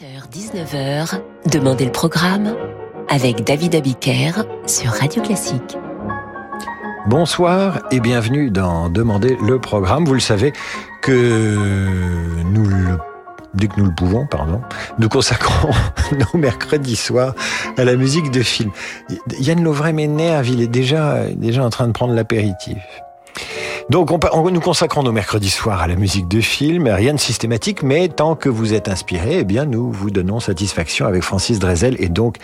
18h-19h, Demandez le programme avec David Abiker sur Radio Classique. Bonsoir et bienvenue dans Demandez le programme. Vous le savez que nous le dès que nous le pouvons, pardon, nous consacrons nos mercredis soirs à la musique de film. Yann Lovray m'énerve, il est déjà, déjà en train de prendre l'apéritif. Donc, on, nous consacrons nos mercredis soirs à la musique de film, rien de systématique, mais tant que vous êtes inspiré, eh bien, nous vous donnons satisfaction avec Francis Drezel et donc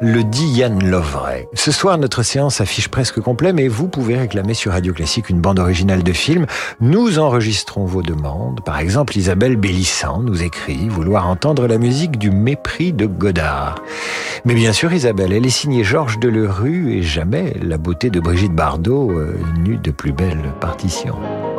le dit Yann Lovray. Ce soir, notre séance affiche presque complet, mais vous pouvez réclamer sur Radio Classique une bande originale de film. Nous enregistrons vos demandes. Par exemple, Isabelle Bélissant nous écrit vouloir entendre la musique du mépris de Godard. Mais bien sûr, Isabelle, elle est signée Georges Delerue et jamais la beauté de Brigitte Bardot euh, n'eut de plus belle partition.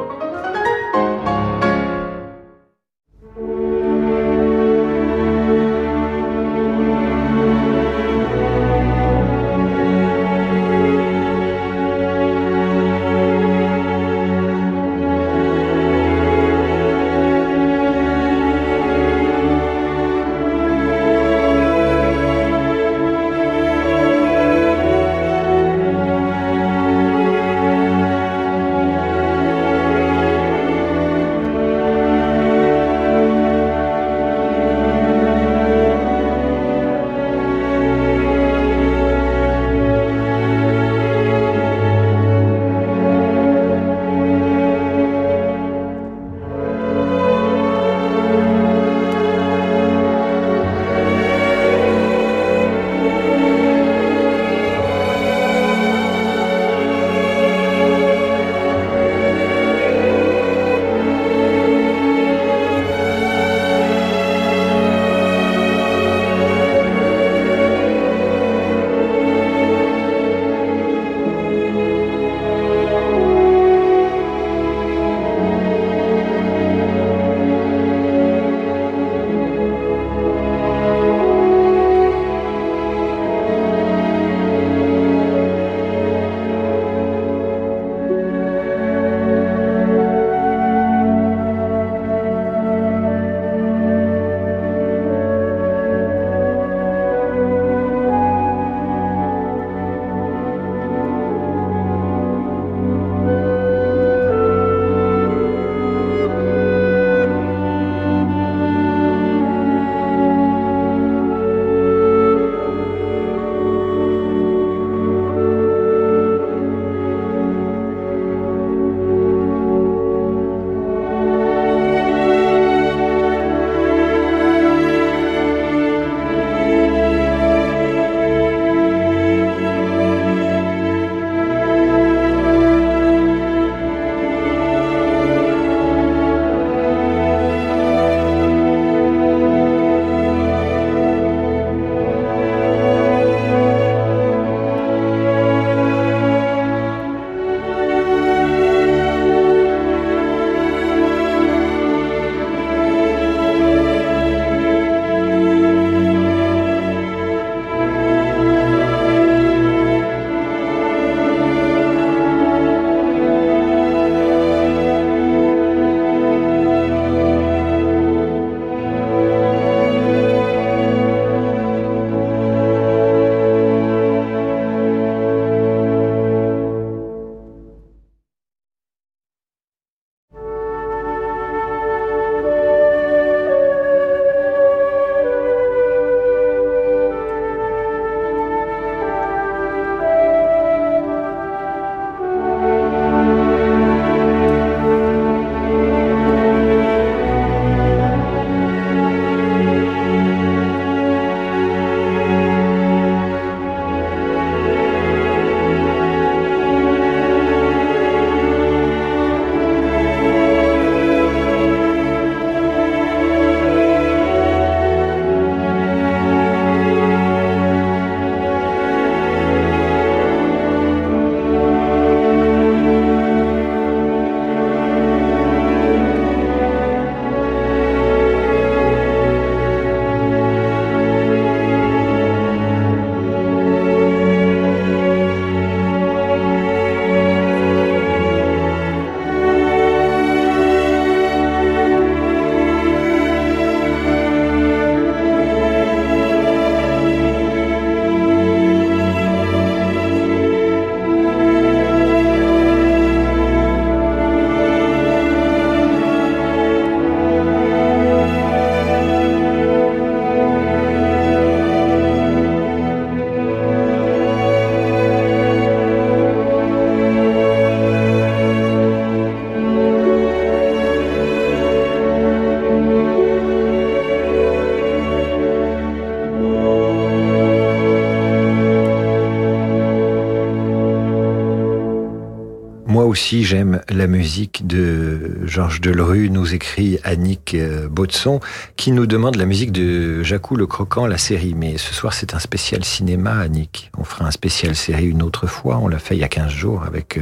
J'aime la musique de Georges Delerue, nous écrit Annick euh, Baudson, qui nous demande la musique de Jacou le Croquant, la série. Mais ce soir, c'est un spécial cinéma, Annick. On fera un spécial série une autre fois. On l'a fait il y a 15 jours avec euh,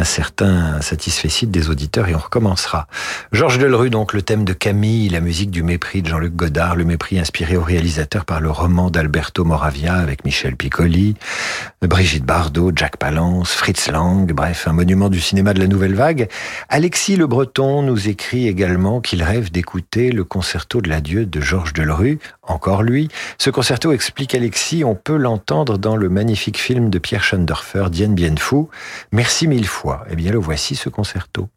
un certain des auditeurs et on recommencera. Georges Delerue, donc le thème de Camille, la musique du mépris de Jean-Luc Godard, le mépris inspiré au réalisateur par le roman d'Alberto Moravia avec Michel Piccoli, Brigitte Bardot, Jack Palance, Fritz Lang, bref, un monument du cinéma de la nouvelle vague. Alexis Le Breton nous écrit également qu'il rêve d'écouter le concerto de l'adieu de Georges Delerue, encore lui. Ce concerto explique Alexis, on peut l'entendre dans le magnifique film de Pierre Schoendorfer, Dien Bien. Merci mille fois eh bien, le voici ce concerto.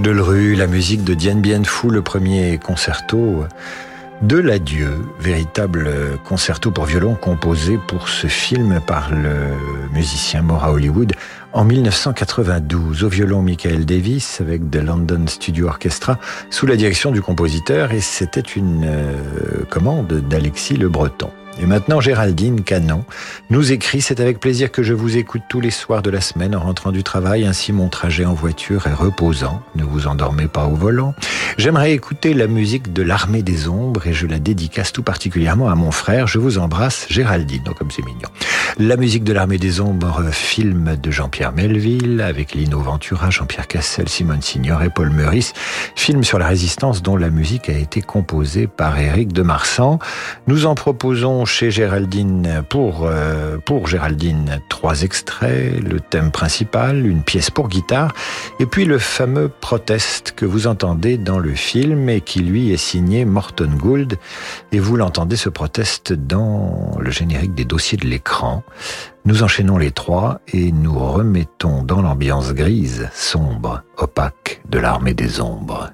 Georges Delerue, la musique de Dien Bien Phu, le premier concerto de l'adieu, véritable concerto pour violon composé pour ce film par le musicien mort à Hollywood en 1992 au violon Michael Davis avec The London Studio Orchestra sous la direction du compositeur et c'était une euh, commande d'Alexis Le Breton. Et maintenant, Géraldine Canon nous écrit C'est avec plaisir que je vous écoute tous les soirs de la semaine en rentrant du travail. Ainsi, mon trajet en voiture est reposant. Ne vous endormez pas au volant. J'aimerais écouter la musique de l'Armée des Ombres et je la dédicace tout particulièrement à mon frère. Je vous embrasse, Géraldine. Oh, comme c'est mignon. La musique de l'Armée des Ombres, film de Jean-Pierre Melville avec Lino Ventura, Jean-Pierre Cassel, Simone Signor et Paul Meurice. Film sur la résistance dont la musique a été composée par Éric de Marsan. Nous en proposons chez Géraldine pour, euh, pour Géraldine trois extraits, le thème principal, une pièce pour guitare, et puis le fameux proteste que vous entendez dans le film et qui lui est signé Morton Gould. Et vous l'entendez ce proteste dans le générique des dossiers de l'écran. Nous enchaînons les trois et nous remettons dans l'ambiance grise, sombre, opaque de l'armée des ombres.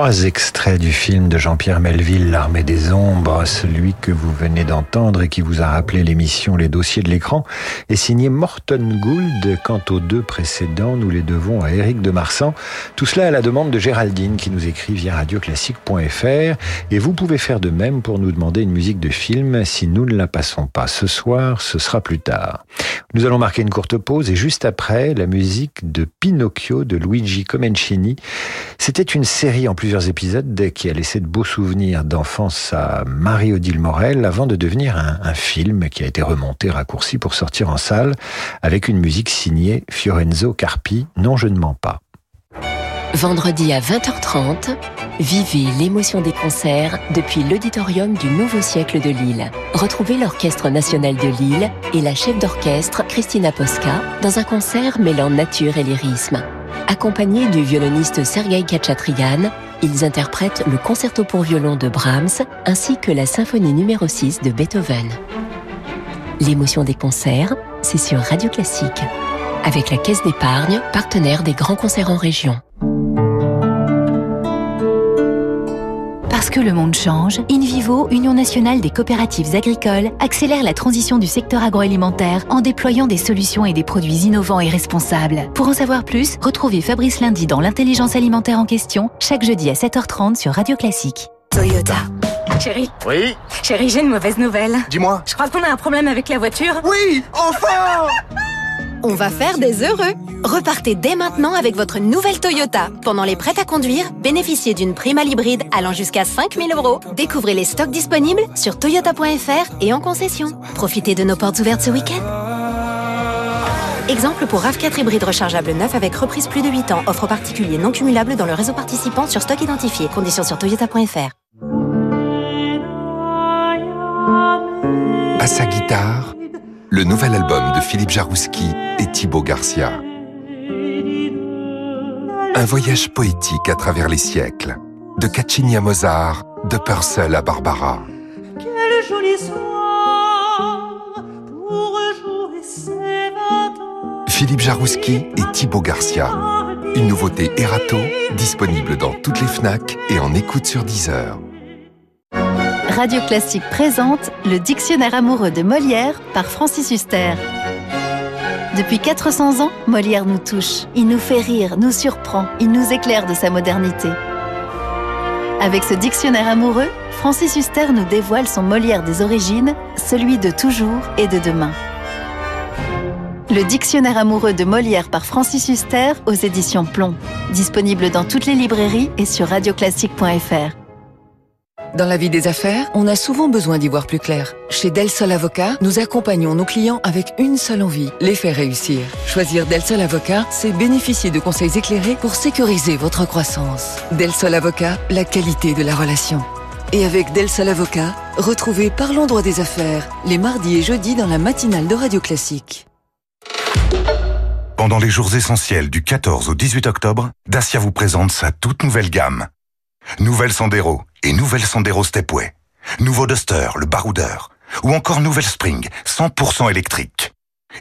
Trois extraits du film de Jean-Pierre Melville, L'armée des ombres, celui que vous venez d'entendre et qui vous a rappelé l'émission Les dossiers de l'écran, est signé Morton Gould. Quant aux deux précédents, nous les devons à Éric de Marsan. Tout cela à la demande de Géraldine qui nous écrit via radioclassique.fr et vous pouvez faire de même pour nous demander une musique de film. Si nous ne la passons pas ce soir, ce sera plus tard. Nous allons marquer une courte pause et juste après, la musique de Pinocchio de Luigi Comencini. C'était une série en plusieurs épisodes qui a laissé de beaux souvenirs d'enfance à Marie-Odile Morel avant de devenir un, un, film qui a été remonté, raccourci pour sortir en salle avec une musique signée Fiorenzo Carpi. Non, je ne mens pas. Vendredi à 20h30, vivez l'émotion des concerts depuis l'auditorium du Nouveau Siècle de Lille. Retrouvez l'Orchestre national de Lille et la chef d'orchestre Christina Posca dans un concert mêlant nature et lyrisme. Accompagnés du violoniste Sergei Khatchatrian, ils interprètent le concerto pour violon de Brahms ainsi que la symphonie numéro 6 de Beethoven. L'émotion des concerts, c'est sur Radio Classique. Avec la Caisse d'épargne, partenaire des grands concerts en région. Parce que le monde change, InVivo, Union nationale des coopératives agricoles, accélère la transition du secteur agroalimentaire en déployant des solutions et des produits innovants et responsables. Pour en savoir plus, retrouvez Fabrice Lundi dans l'intelligence alimentaire en question, chaque jeudi à 7h30 sur Radio Classique. Toyota. Chérie. Oui Chérie, j'ai une mauvaise nouvelle. Dis-moi. Je crois qu'on a un problème avec la voiture. Oui Enfin On va faire des heureux. Repartez dès maintenant avec votre nouvelle Toyota. Pendant les prêts à conduire, bénéficiez d'une prime à l'hybride allant jusqu'à 5000 euros. Découvrez les stocks disponibles sur toyota.fr et en concession. Profitez de nos portes ouvertes ce week-end. Exemple pour RAV4 hybride rechargeable neuf avec reprise plus de 8 ans. Offre particulier non cumulable dans le réseau participant sur stock identifié. Conditions sur toyota.fr. À sa guitare, le nouvel album de Philippe Jarouski et Thibaut Garcia. Un voyage poétique à travers les siècles, de Caccini à Mozart, de Purcell à Barbara. Quel joli soir pour jouer ses Philippe Jarouski et Thibaut Garcia. Une nouveauté Erato, disponible dans toutes les FNAC et en écoute sur Deezer. Radio Classique présente le Dictionnaire amoureux de Molière par Francis Huster. Depuis 400 ans, Molière nous touche. Il nous fait rire, nous surprend, il nous éclaire de sa modernité. Avec ce dictionnaire amoureux, Francis Huster nous dévoile son Molière des origines, celui de toujours et de demain. Le dictionnaire amoureux de Molière par Francis Huster aux éditions Plomb. Disponible dans toutes les librairies et sur radioclassique.fr. Dans la vie des affaires, on a souvent besoin d'y voir plus clair. Chez Del Sol Avocat, nous accompagnons nos clients avec une seule envie, les faire réussir. Choisir Del Sol Avocat, c'est bénéficier de conseils éclairés pour sécuriser votre croissance. Del Sol Avocat, la qualité de la relation. Et avec Del Sol Avocat, retrouvez Parlons droit des affaires, les mardis et jeudis dans la matinale de Radio Classique. Pendant les jours essentiels du 14 au 18 octobre, Dacia vous présente sa toute nouvelle gamme. Nouvelle Sandero et nouvelle Sandero Stepway. Nouveau Duster, le baroudeur. Ou encore nouvelle Spring, 100% électrique.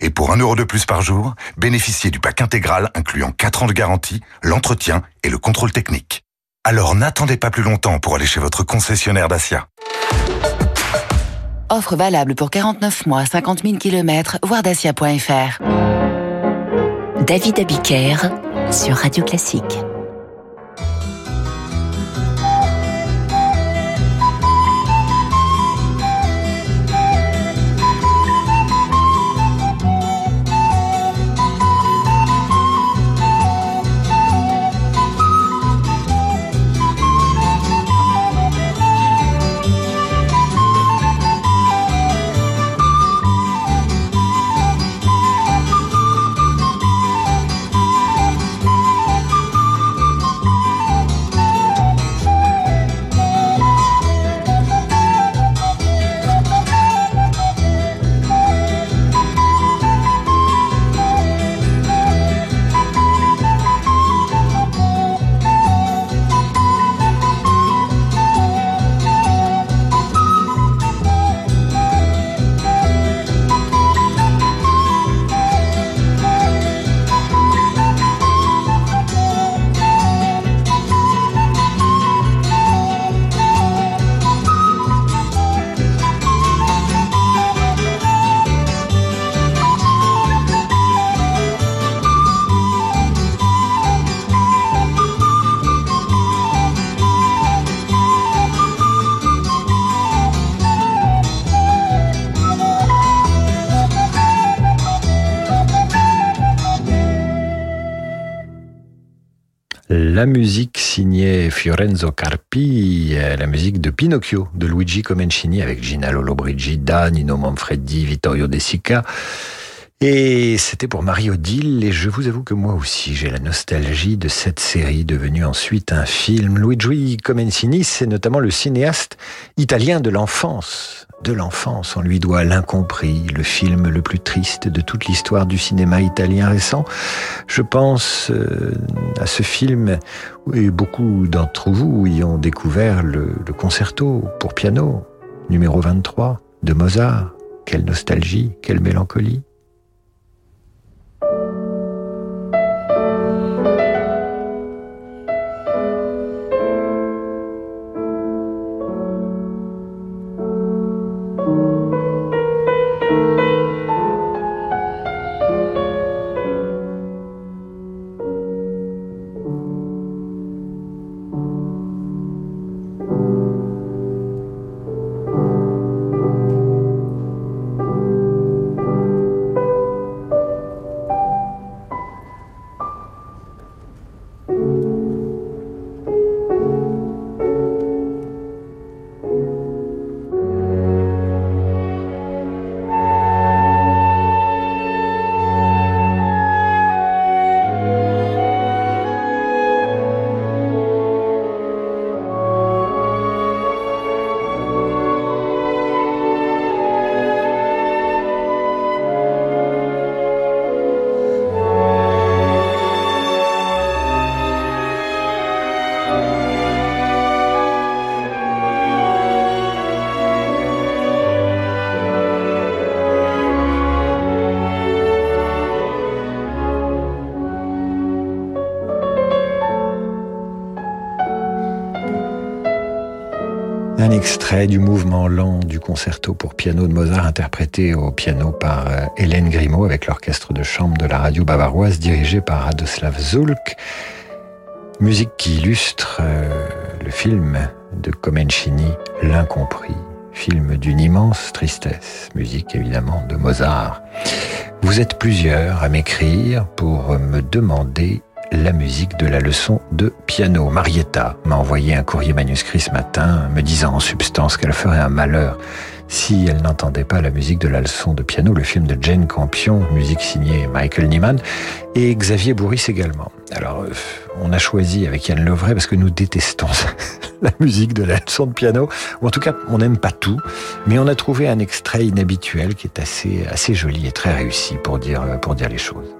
Et pour un euro de plus par jour, bénéficiez du pack intégral incluant 4 ans de garantie, l'entretien et le contrôle technique. Alors n'attendez pas plus longtemps pour aller chez votre concessionnaire Dacia. Offre valable pour 49 mois, 50 000 km, voir dacia.fr. David Abiker sur Radio Classique. La musique signée Fiorenzo Carpi, euh, la musique de Pinocchio de Luigi Comencini avec Gina Lollobrigida, Nino Manfredi, Vittorio De Sica. Et c'était pour Marie-Odile, et je vous avoue que moi aussi j'ai la nostalgie de cette série devenue ensuite un film. Luigi Comencini, c'est notamment le cinéaste italien de l'enfance. De l'enfance, on lui doit L'incompris, le film le plus triste de toute l'histoire du cinéma italien récent. Je pense euh, à ce film, et beaucoup d'entre vous y ont découvert le, le concerto pour piano, numéro 23, de Mozart. Quelle nostalgie, quelle mélancolie. Un extrait du mouvement lent du concerto pour piano de Mozart interprété au piano par euh, Hélène Grimaud avec l'orchestre de chambre de la radio bavaroise dirigé par Radoslav Zulk. Musique qui illustre euh, le film de Comencini, L'incompris, film d'une immense tristesse, musique évidemment de Mozart. Vous êtes plusieurs à m'écrire pour me demander la musique de la leçon de piano. Marietta m'a envoyé un courrier manuscrit ce matin me disant en substance qu'elle ferait un malheur si elle n'entendait pas la musique de la leçon de piano, le film de Jane Campion, musique signée Michael Nyman, et Xavier Bourris également. Alors, euh, on a choisi avec Yann Lovray parce que nous détestons la musique de la leçon de piano, ou en tout cas, on n'aime pas tout, mais on a trouvé un extrait inhabituel qui est assez, assez joli et très réussi pour dire, pour dire les choses.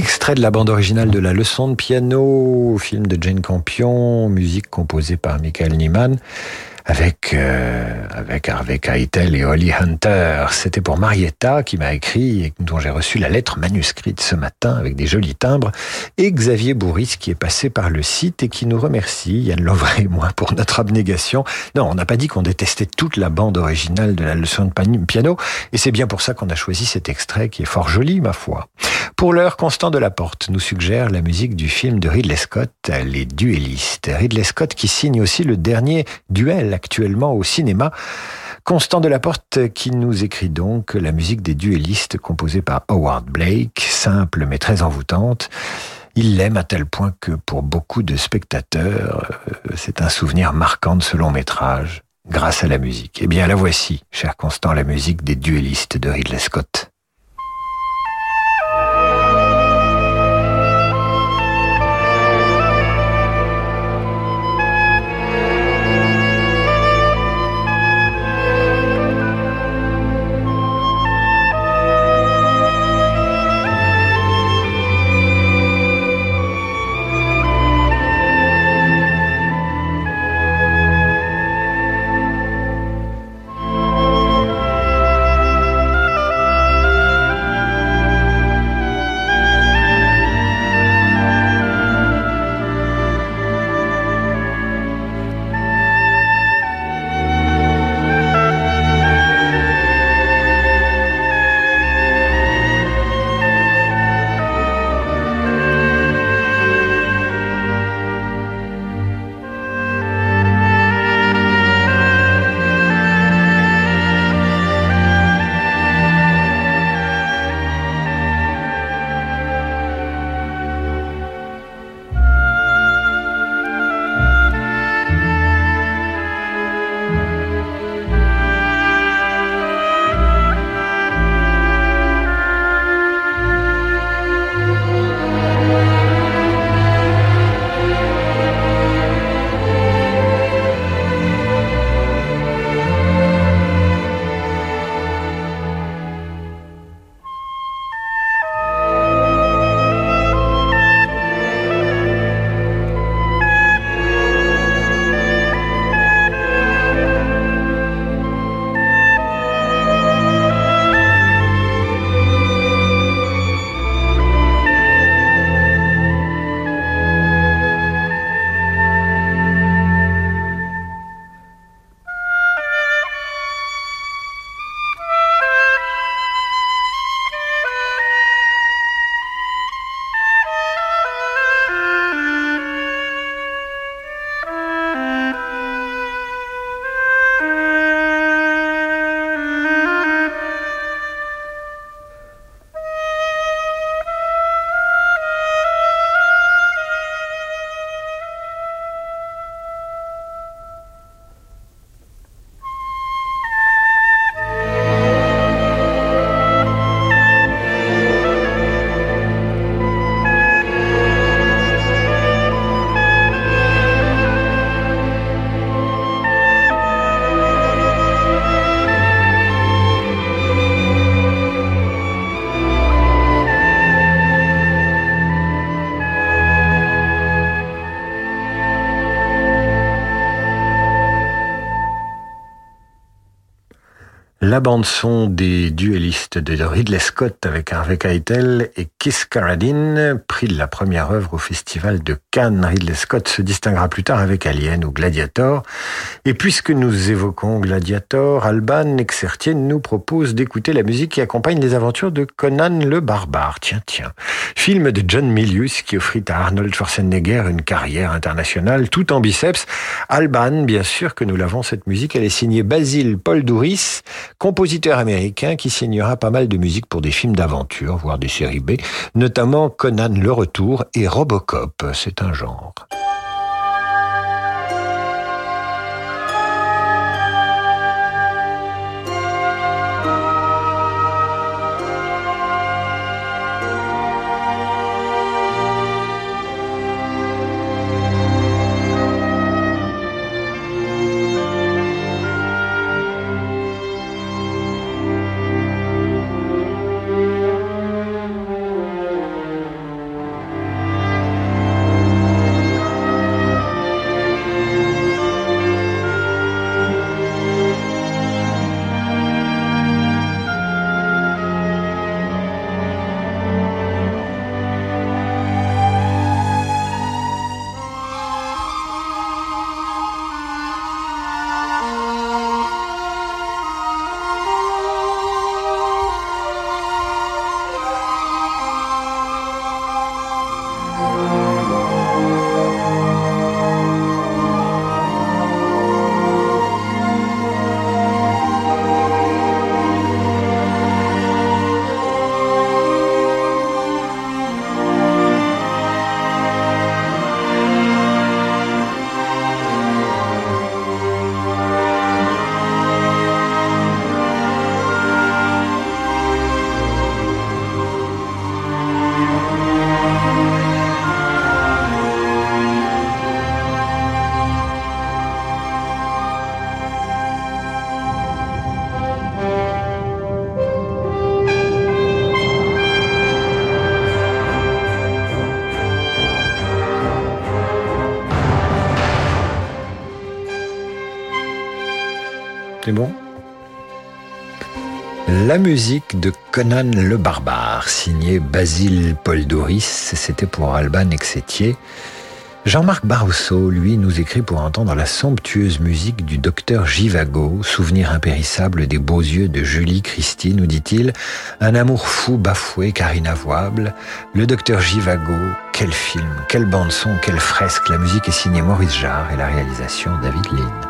Extrait de la bande originale de La leçon de piano, film de Jane Campion, musique composée par Michael Nyman avec euh, avec Harvey Keitel et Holly Hunter. C'était pour Marietta qui m'a écrit et dont j'ai reçu la lettre manuscrite ce matin avec des jolis timbres et Xavier Bourris qui est passé par le site et qui nous remercie Yann Lovray et moi pour notre abnégation. Non, on n'a pas dit qu'on détestait toute la bande originale de la leçon de piano et c'est bien pour ça qu'on a choisi cet extrait qui est fort joli ma foi. Pour l'heure, Constant de la Porte nous suggère la musique du film de Ridley Scott, Les Duellistes. Ridley Scott qui signe aussi le dernier duel actuellement au cinéma. Constant de la Porte qui nous écrit donc la musique des duellistes composée par Howard Blake, simple mais très envoûtante. Il l'aime à tel point que pour beaucoup de spectateurs, euh, c'est un souvenir marquant de ce long métrage grâce à la musique. Eh bien, la voici, cher Constant, la musique des duellistes de Ridley Scott. La bande-son des duellistes de Ridley Scott avec Harvey Keitel et Kiss Carradine, prix de la première œuvre au festival de Cannes. Ridley Scott se distinguera plus tard avec Alien ou Gladiator. Et puisque nous évoquons Gladiator, Alban Exertier nous propose d'écouter la musique qui accompagne les aventures de Conan le Barbare. Tiens, tiens. Film de John Milius qui offrit à Arnold Schwarzenegger une carrière internationale tout en biceps. Alban, bien sûr que nous l'avons cette musique, elle est signée Basile Paul Douris, compositeur américain qui signera pas mal de musique pour des films d'aventure, voire des séries B, notamment Conan le Retour et Robocop. C'est un genre. Bon? La musique de Conan le Barbare, signée Basile Paul Doris, c'était pour Alban Exétier. Jean-Marc Barroso, lui, nous écrit pour entendre la somptueuse musique du docteur Givago, souvenir impérissable des beaux yeux de Julie Christie, nous dit-il, un amour fou bafoué car inavouable. Le docteur Givago, quel film, quelle bande son, quelle fresque. La musique est signée Maurice Jarre et la réalisation David Lean.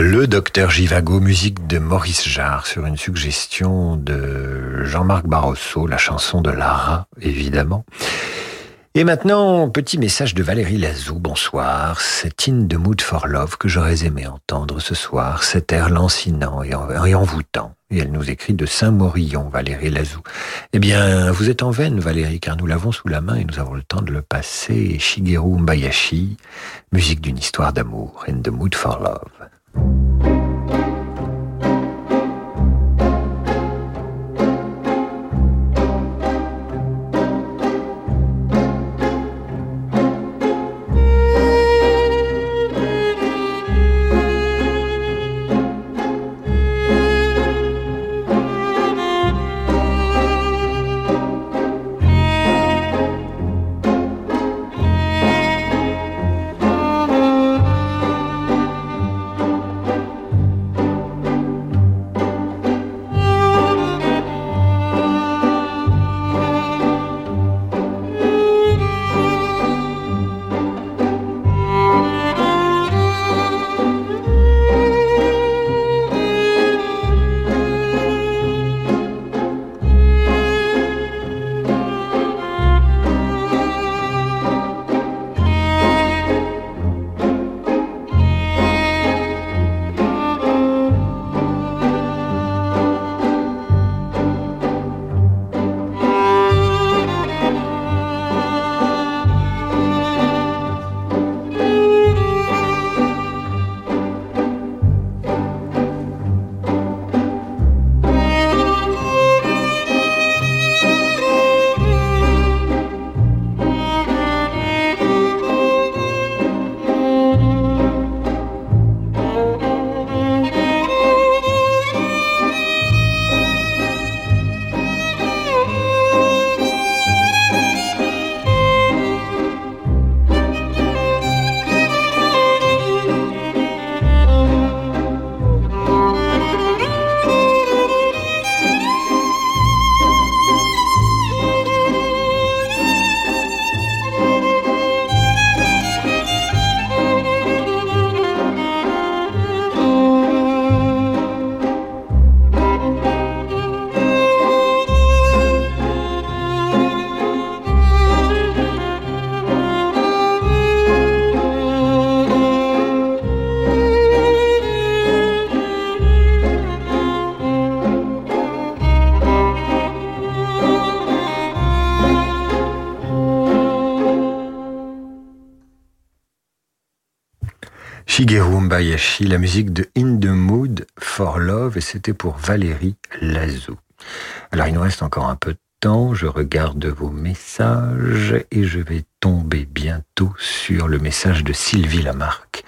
Le docteur Givago, musique de Maurice Jarre sur une suggestion de Jean-Marc Barroso, la chanson de Lara, évidemment. Et maintenant, petit message de Valérie Lazou, bonsoir. C'est In the Mood for Love que j'aurais aimé entendre ce soir, cet air lancinant et, envoûtant. Et elle nous écrit de Saint-Morillon, Valérie Lazou. Eh bien, vous êtes en veine, Valérie, car nous l'avons sous la main et nous avons le temps de le passer. Shigeru Mbayashi, musique d'une histoire d'amour, In the Mood for Love. thank you La musique de In the Mood for Love, et c'était pour Valérie Lazou. Alors il nous reste encore un peu de temps, je regarde vos messages et je vais tomber bientôt sur le message de Sylvie Lamarck.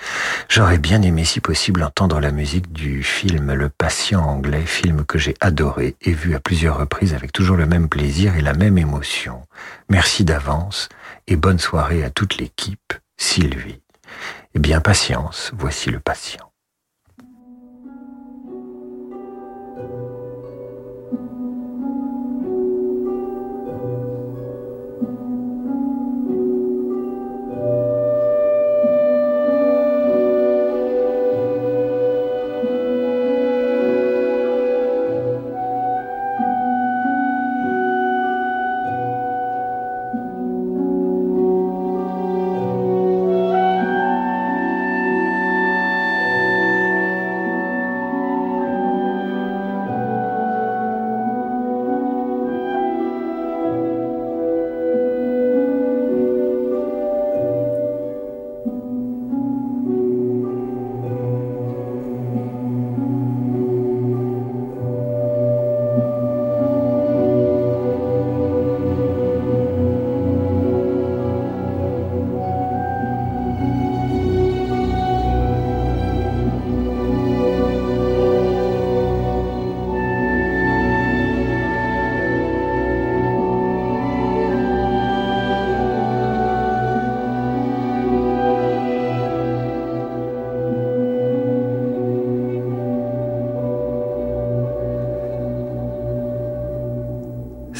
J'aurais bien aimé si possible entendre la musique du film Le Patient anglais, film que j'ai adoré et vu à plusieurs reprises avec toujours le même plaisir et la même émotion. Merci d'avance et bonne soirée à toute l'équipe, Sylvie. Eh bien, patience, voici le patient.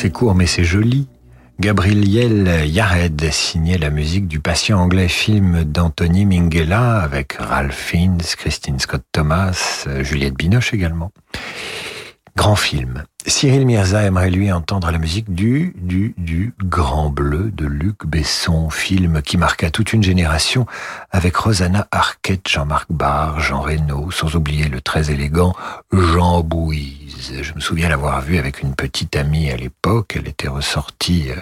C'est court mais c'est joli. Gabriel Yared signait la musique du patient anglais film d'Anthony Minghella avec Ralph Fiennes, Christine Scott Thomas, Juliette Binoche également. Grand film. Cyril Mirza aimerait lui entendre la musique du, du, du Grand Bleu de Luc Besson, film qui marqua toute une génération avec Rosanna Arquette, Jean-Marc Barr, Jean Reno, sans oublier le très élégant Jean Bouise. Je me souviens l'avoir vu avec une petite amie à l'époque. Elle était ressortie euh,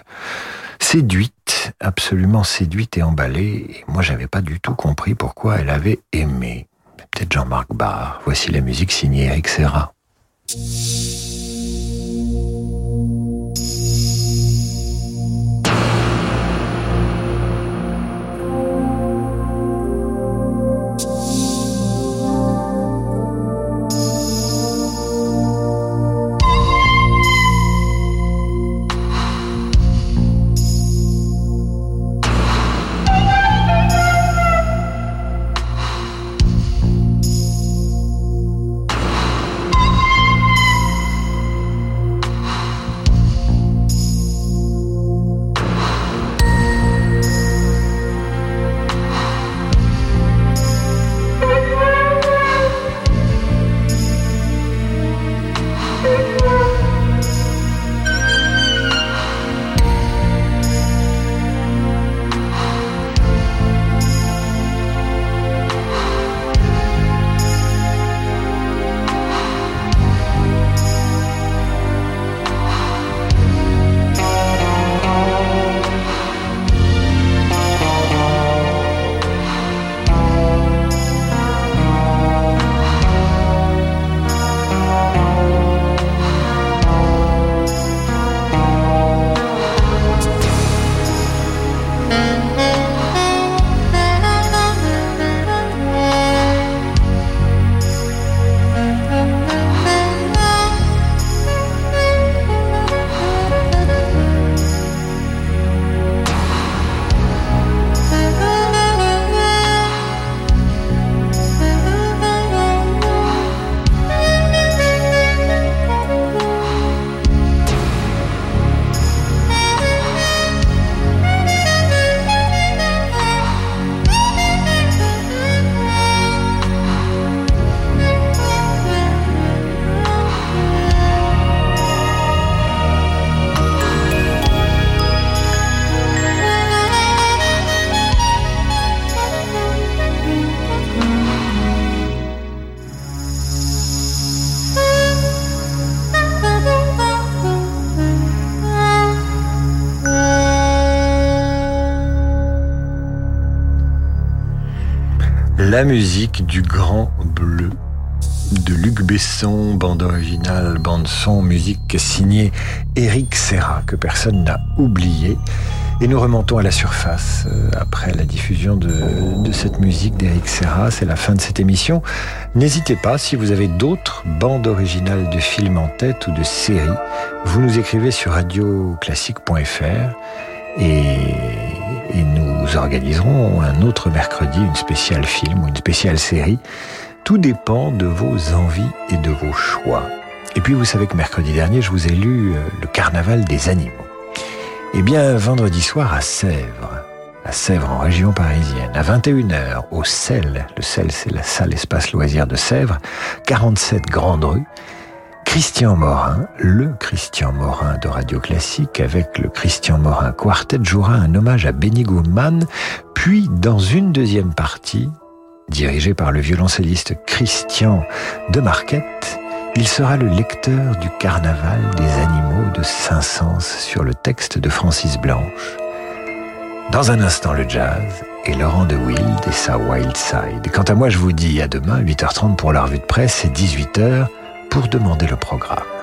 séduite, absolument séduite et emballée. Et moi, j'avais pas du tout compris pourquoi elle avait aimé. Peut-être Jean-Marc Barr. Voici la musique signée Eric Serra. Música La musique du Grand Bleu de Luc Besson, bande originale, bande son, musique signée Eric Serra, que personne n'a oublié. Et nous remontons à la surface euh, après la diffusion de, cette musique d'Eric Serra. C'est la fin de cette émission. N'hésitez pas, si vous avez d'autres bandes originales de films en tête ou de séries, vous nous écrivez sur radioclassique.fr et nous organiserons un autre mercredi une spéciale film ou une spéciale série. Tout dépend de vos envies et de vos choix. Et puis vous savez que mercredi dernier, je vous ai lu euh, le carnaval des animaux. Eh bien, vendredi soir à Sèvres, à Sèvres en région parisienne, à 21h, au CEL, le CEL c'est la salle espace loisirs de Sèvres, 47 Grande Rue, Christian Morin, le Christian Morin de Radio Classique, avec le Christian Morin Quartet, jouera un hommage à Benny Goodman, puis dans une deuxième partie, dirigée par le violoncelliste Christian de Marquette, il sera le lecteur du Carnaval des animaux de Saint-Saëns sur le texte de Francis Blanche. Dans un instant, le jazz et Laurent de Wild et sa Wild Side. Quant à moi, je vous dis à demain, 8h30 pour la revue de presse et 18h pour demander le programme.